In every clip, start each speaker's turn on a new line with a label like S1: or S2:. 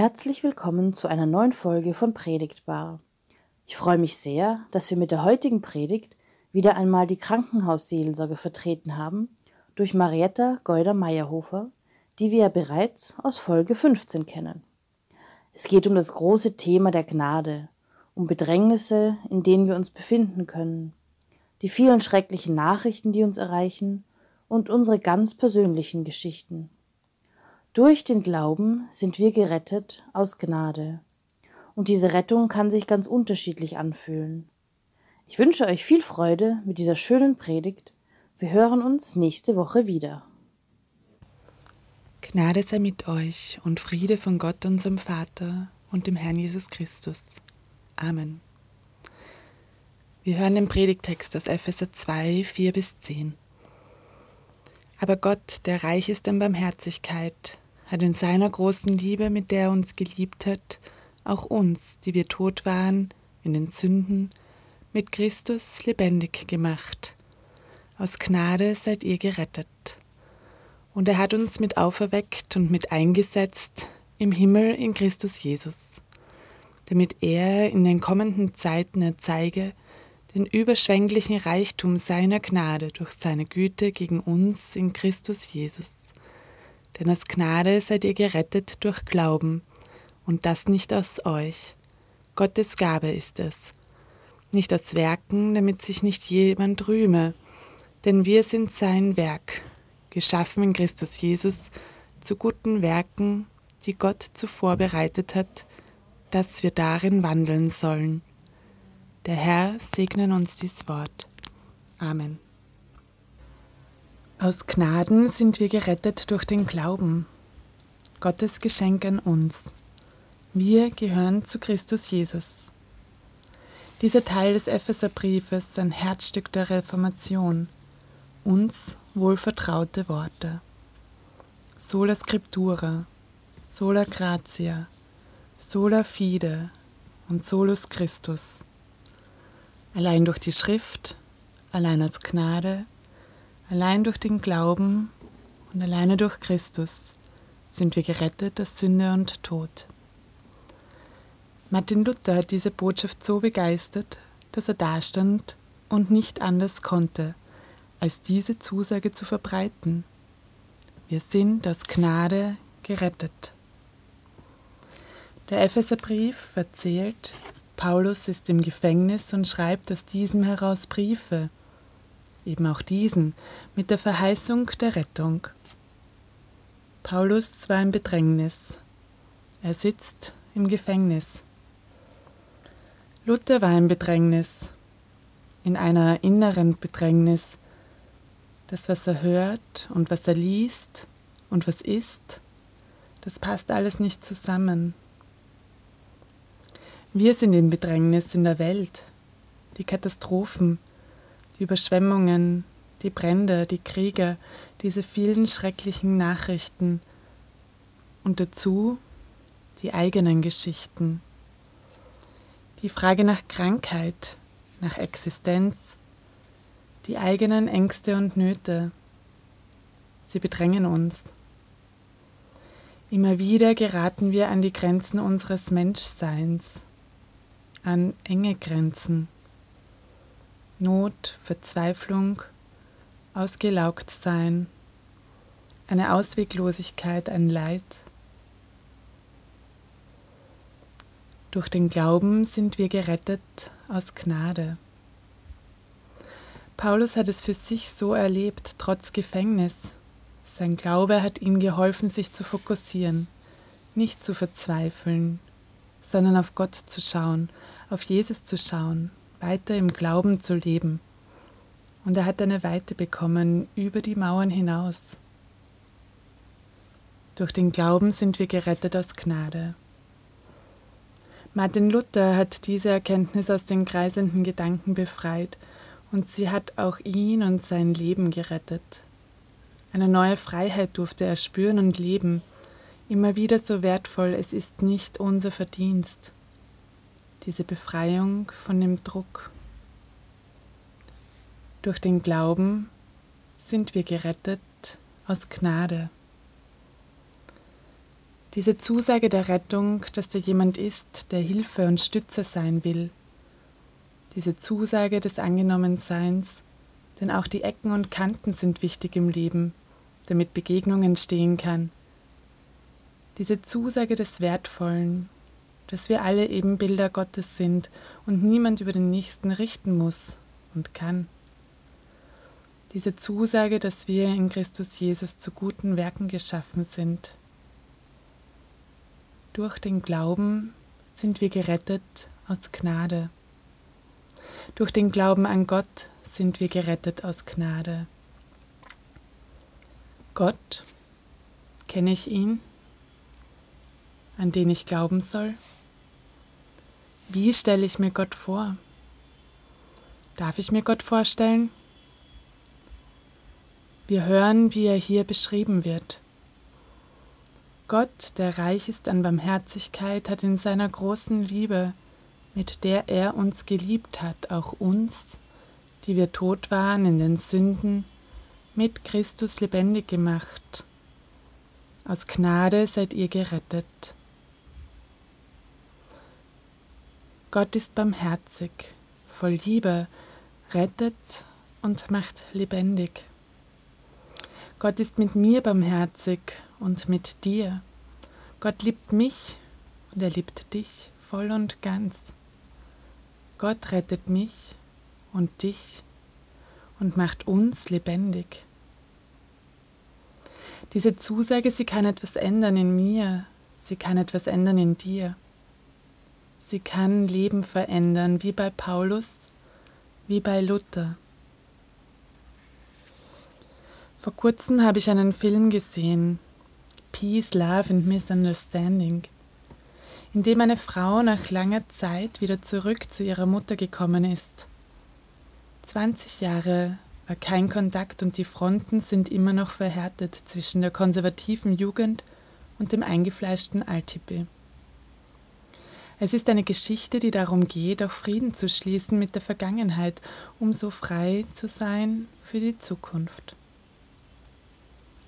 S1: Herzlich willkommen zu einer neuen Folge von Predigtbar. Ich freue mich sehr, dass wir mit der heutigen Predigt wieder einmal die Krankenhausseelsorge vertreten haben durch Marietta Geuder-Meyerhofer, die wir ja bereits aus Folge 15 kennen. Es geht um das große Thema der Gnade, um Bedrängnisse, in denen wir uns befinden können, die vielen schrecklichen Nachrichten, die uns erreichen und unsere ganz persönlichen Geschichten. Durch den Glauben sind wir gerettet aus Gnade. Und diese Rettung kann sich ganz unterschiedlich anfühlen. Ich wünsche euch viel Freude mit dieser schönen Predigt. Wir hören uns nächste Woche wieder.
S2: Gnade sei mit euch und Friede von Gott, unserem Vater und dem Herrn Jesus Christus. Amen. Wir hören den Predigtext aus Epheser 2, 4 bis 10. Aber Gott, der reich ist an Barmherzigkeit, hat in seiner großen Liebe, mit der er uns geliebt hat, auch uns, die wir tot waren, in den Sünden, mit Christus lebendig gemacht. Aus Gnade seid ihr gerettet. Und er hat uns mit auferweckt und mit eingesetzt im Himmel in Christus Jesus, damit er in den kommenden Zeiten erzeige, den überschwänglichen Reichtum seiner Gnade durch seine Güte gegen uns in Christus Jesus. Denn aus Gnade seid ihr gerettet durch Glauben, und das nicht aus euch. Gottes Gabe ist es, nicht aus Werken, damit sich nicht jemand rühme, denn wir sind sein Werk, geschaffen in Christus Jesus zu guten Werken, die Gott zuvor bereitet hat, dass wir darin wandeln sollen. Der Herr segne uns dies Wort. Amen. Aus Gnaden sind wir gerettet durch den Glauben. Gottes Geschenk an uns. Wir gehören zu Christus Jesus. Dieser Teil des Epheserbriefes ist ein Herzstück der Reformation. Uns wohlvertraute Worte. Sola Scriptura, sola gratia, sola fide und solus Christus allein durch die Schrift, allein als Gnade, allein durch den Glauben und alleine durch Christus sind wir gerettet aus Sünde und Tod. Martin Luther hat diese Botschaft so begeistert, dass er dastand und nicht anders konnte, als diese Zusage zu verbreiten. Wir sind aus Gnade gerettet. Der Epheserbrief erzählt, Paulus ist im Gefängnis und schreibt aus diesem heraus Briefe, eben auch diesen, mit der Verheißung der Rettung. Paulus war im Bedrängnis. Er sitzt im Gefängnis. Luther war im Bedrängnis, in einer inneren Bedrängnis. Das, was er hört und was er liest und was ist, das passt alles nicht zusammen. Wir sind in Bedrängnis in der Welt. Die Katastrophen, die Überschwemmungen, die Brände, die Kriege, diese vielen schrecklichen Nachrichten und dazu die eigenen Geschichten. Die Frage nach Krankheit, nach Existenz, die eigenen Ängste und Nöte. Sie bedrängen uns. Immer wieder geraten wir an die Grenzen unseres Menschseins an enge Grenzen, Not, Verzweiflung, ausgelaugt sein, eine Ausweglosigkeit, ein Leid. Durch den Glauben sind wir gerettet aus Gnade. Paulus hat es für sich so erlebt, trotz Gefängnis. Sein Glaube hat ihm geholfen, sich zu fokussieren, nicht zu verzweifeln, sondern auf Gott zu schauen, auf Jesus zu schauen, weiter im Glauben zu leben. Und er hat eine Weite bekommen über die Mauern hinaus. Durch den Glauben sind wir gerettet aus Gnade. Martin Luther hat diese Erkenntnis aus den kreisenden Gedanken befreit und sie hat auch ihn und sein Leben gerettet. Eine neue Freiheit durfte er spüren und leben, immer wieder so wertvoll, es ist nicht unser Verdienst, diese Befreiung von dem Druck. Durch den Glauben sind wir gerettet aus Gnade. Diese Zusage der Rettung, dass da jemand ist, der Hilfe und Stütze sein will. Diese Zusage des Angenommenseins, denn auch die Ecken und Kanten sind wichtig im Leben, damit Begegnung entstehen kann. Diese Zusage des Wertvollen, dass wir alle eben Bilder Gottes sind und niemand über den Nächsten richten muss und kann. Diese Zusage, dass wir in Christus Jesus zu guten Werken geschaffen sind durch den Glauben sind wir gerettet aus Gnade. Durch den Glauben an Gott sind wir gerettet aus Gnade. Gott, kenne ich ihn, an den ich glauben soll? Wie stelle ich mir Gott vor? Darf ich mir Gott vorstellen? Wir hören, wie er hier beschrieben wird. Gott, der reich ist an Barmherzigkeit, hat in seiner großen Liebe, mit der er uns geliebt hat, auch uns, die wir tot waren in den Sünden, mit Christus lebendig gemacht. Aus Gnade seid ihr gerettet. Gott ist barmherzig, voll Liebe, rettet und macht lebendig. Gott ist mit mir barmherzig und mit dir. Gott liebt mich und er liebt dich voll und ganz. Gott rettet mich und dich und macht uns lebendig. Diese Zusage, sie kann etwas ändern in mir, sie kann etwas ändern in dir. Sie kann Leben verändern, wie bei Paulus, wie bei Luther. Vor kurzem habe ich einen Film gesehen, Peace, Love and Misunderstanding, in dem eine Frau nach langer Zeit wieder zurück zu ihrer Mutter gekommen ist. 20 Jahre war kein Kontakt und die Fronten sind immer noch verhärtet zwischen der konservativen Jugend und dem eingefleischten Altipi. Es ist eine Geschichte, die darum geht, auch Frieden zu schließen mit der Vergangenheit, um so frei zu sein für die Zukunft.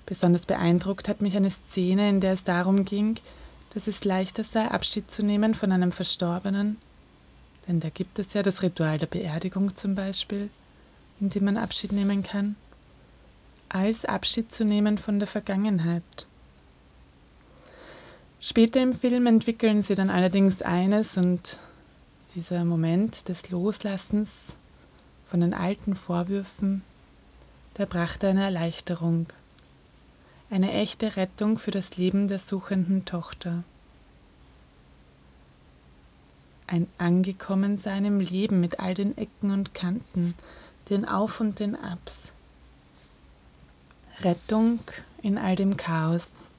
S2: Besonders beeindruckt hat mich eine Szene, in der es darum ging, dass es leichter sei, Abschied zu nehmen von einem Verstorbenen, denn da gibt es ja das Ritual der Beerdigung zum Beispiel, in dem man Abschied nehmen kann, als Abschied zu nehmen von der Vergangenheit. Später im Film entwickeln sie dann allerdings eines und dieser Moment des Loslassens von den alten Vorwürfen, der brachte eine Erleichterung eine echte Rettung für das Leben der suchenden Tochter. Ein Angekommensein im Leben mit all den Ecken und Kanten, den Auf und den Abs. Rettung in all dem Chaos.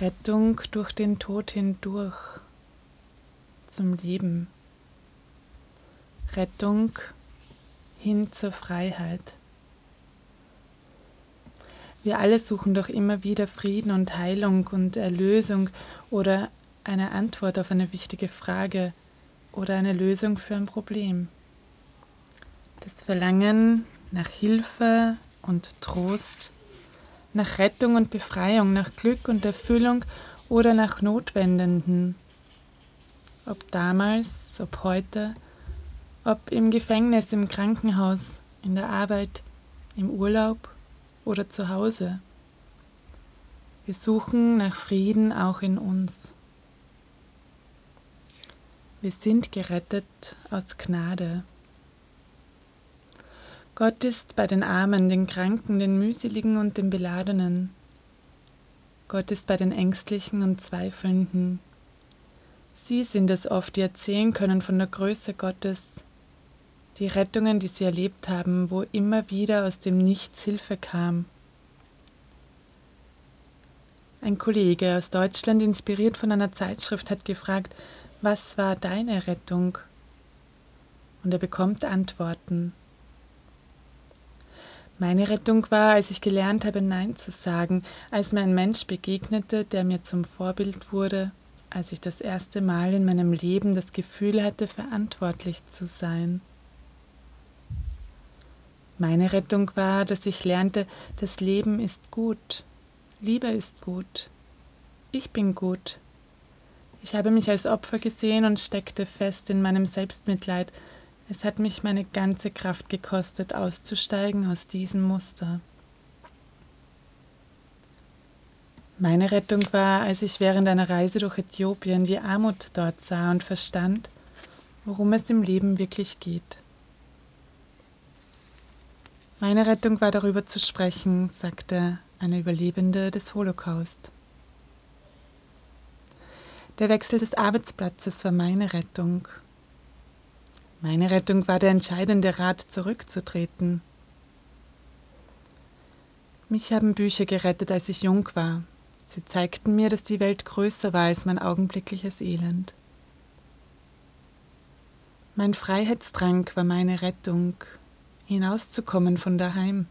S2: Rettung durch den Tod hindurch zum Leben. Rettung hin zur Freiheit. Wir alle suchen doch immer wieder Frieden und Heilung und Erlösung oder eine Antwort auf eine wichtige Frage oder eine Lösung für ein Problem. Das Verlangen nach Hilfe und Trost, nach Rettung und Befreiung, nach Glück und Erfüllung oder nach Notwendenden. Ob damals, ob heute, ob im Gefängnis, im Krankenhaus, in der Arbeit, im Urlaub oder zu Hause. Wir suchen nach Frieden auch in uns. Wir sind gerettet aus Gnade. Gott ist bei den Armen, den Kranken, den Mühseligen und den Beladenen. Gott ist bei den Ängstlichen und Zweifelnden. Sie sind es oft, die erzählen können von der Größe Gottes, die Rettungen, die sie erlebt haben, wo immer wieder aus dem Nichts Hilfe kam. Ein Kollege aus Deutschland, inspiriert von einer Zeitschrift, hat gefragt, was war deine Rettung? Und er bekommt Antworten. Meine Rettung war, als ich gelernt habe, Nein zu sagen, als mir ein Mensch begegnete, der mir zum Vorbild wurde, als ich das erste Mal in meinem Leben das Gefühl hatte, verantwortlich zu sein. Meine Rettung war, dass ich lernte, das Leben ist gut, Liebe ist gut, Ich bin gut. Ich habe mich als Opfer gesehen und steckte fest in meinem Selbstmitleid. Es hat mich meine ganze Kraft gekostet, auszusteigen aus diesem Muster. Meine Rettung war, als ich während einer Reise durch Äthiopien die Armut dort sah und verstand, worum es im Leben wirklich geht. Meine Rettung war darüber zu sprechen, sagte eine Überlebende des Holocaust. Der Wechsel des Arbeitsplatzes war meine Rettung. Meine Rettung war der entscheidende Rat, zurückzutreten. Mich haben Bücher gerettet, als ich jung war. Sie zeigten mir, dass die Welt größer war als mein augenblickliches Elend. Mein Freiheitsdrang war meine Rettung, hinauszukommen von daheim.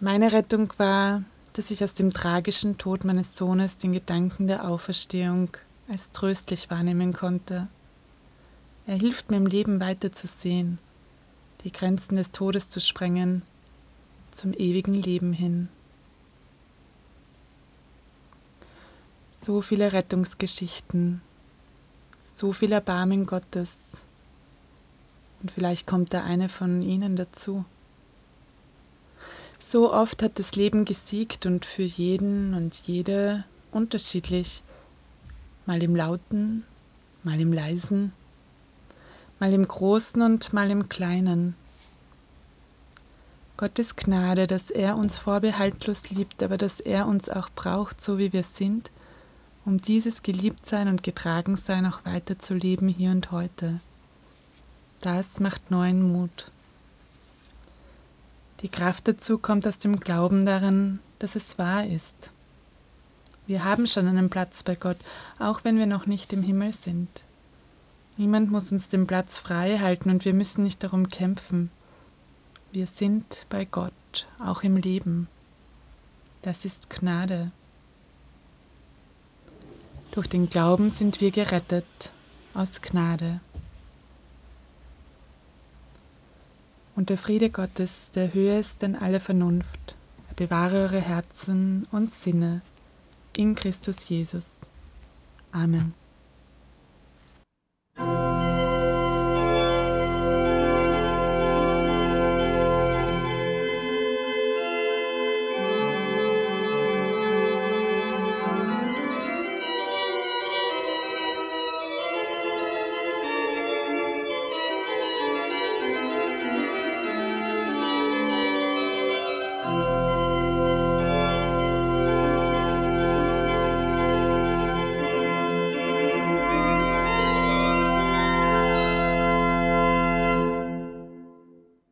S2: Meine Rettung war, dass ich aus dem tragischen Tod meines Sohnes den Gedanken der Auferstehung als tröstlich wahrnehmen konnte. Er hilft mir im Leben weiterzusehen, die Grenzen des Todes zu sprengen, zum ewigen Leben hin. So viele Rettungsgeschichten, so viel Erbarmen Gottes, und vielleicht kommt da eine von Ihnen dazu. So oft hat das Leben gesiegt und für jeden und jede unterschiedlich. Mal im Lauten, mal im Leisen, mal im Großen und mal im Kleinen. Gottes Gnade, dass er uns vorbehaltlos liebt, aber dass er uns auch braucht, so wie wir sind, um dieses Geliebtsein und Getragensein auch weiterzuleben hier und heute. Das macht neuen Mut. Die Kraft dazu kommt aus dem Glauben daran, dass es wahr ist. Wir haben schon einen Platz bei Gott, auch wenn wir noch nicht im Himmel sind. Niemand muss uns den Platz frei halten und wir müssen nicht darum kämpfen. Wir sind bei Gott, auch im Leben. Das ist Gnade. Durch den Glauben sind wir gerettet aus Gnade. Und der Friede Gottes, der höher ist denn alle Vernunft, bewahre eure Herzen und Sinne in Christus Jesus. Amen.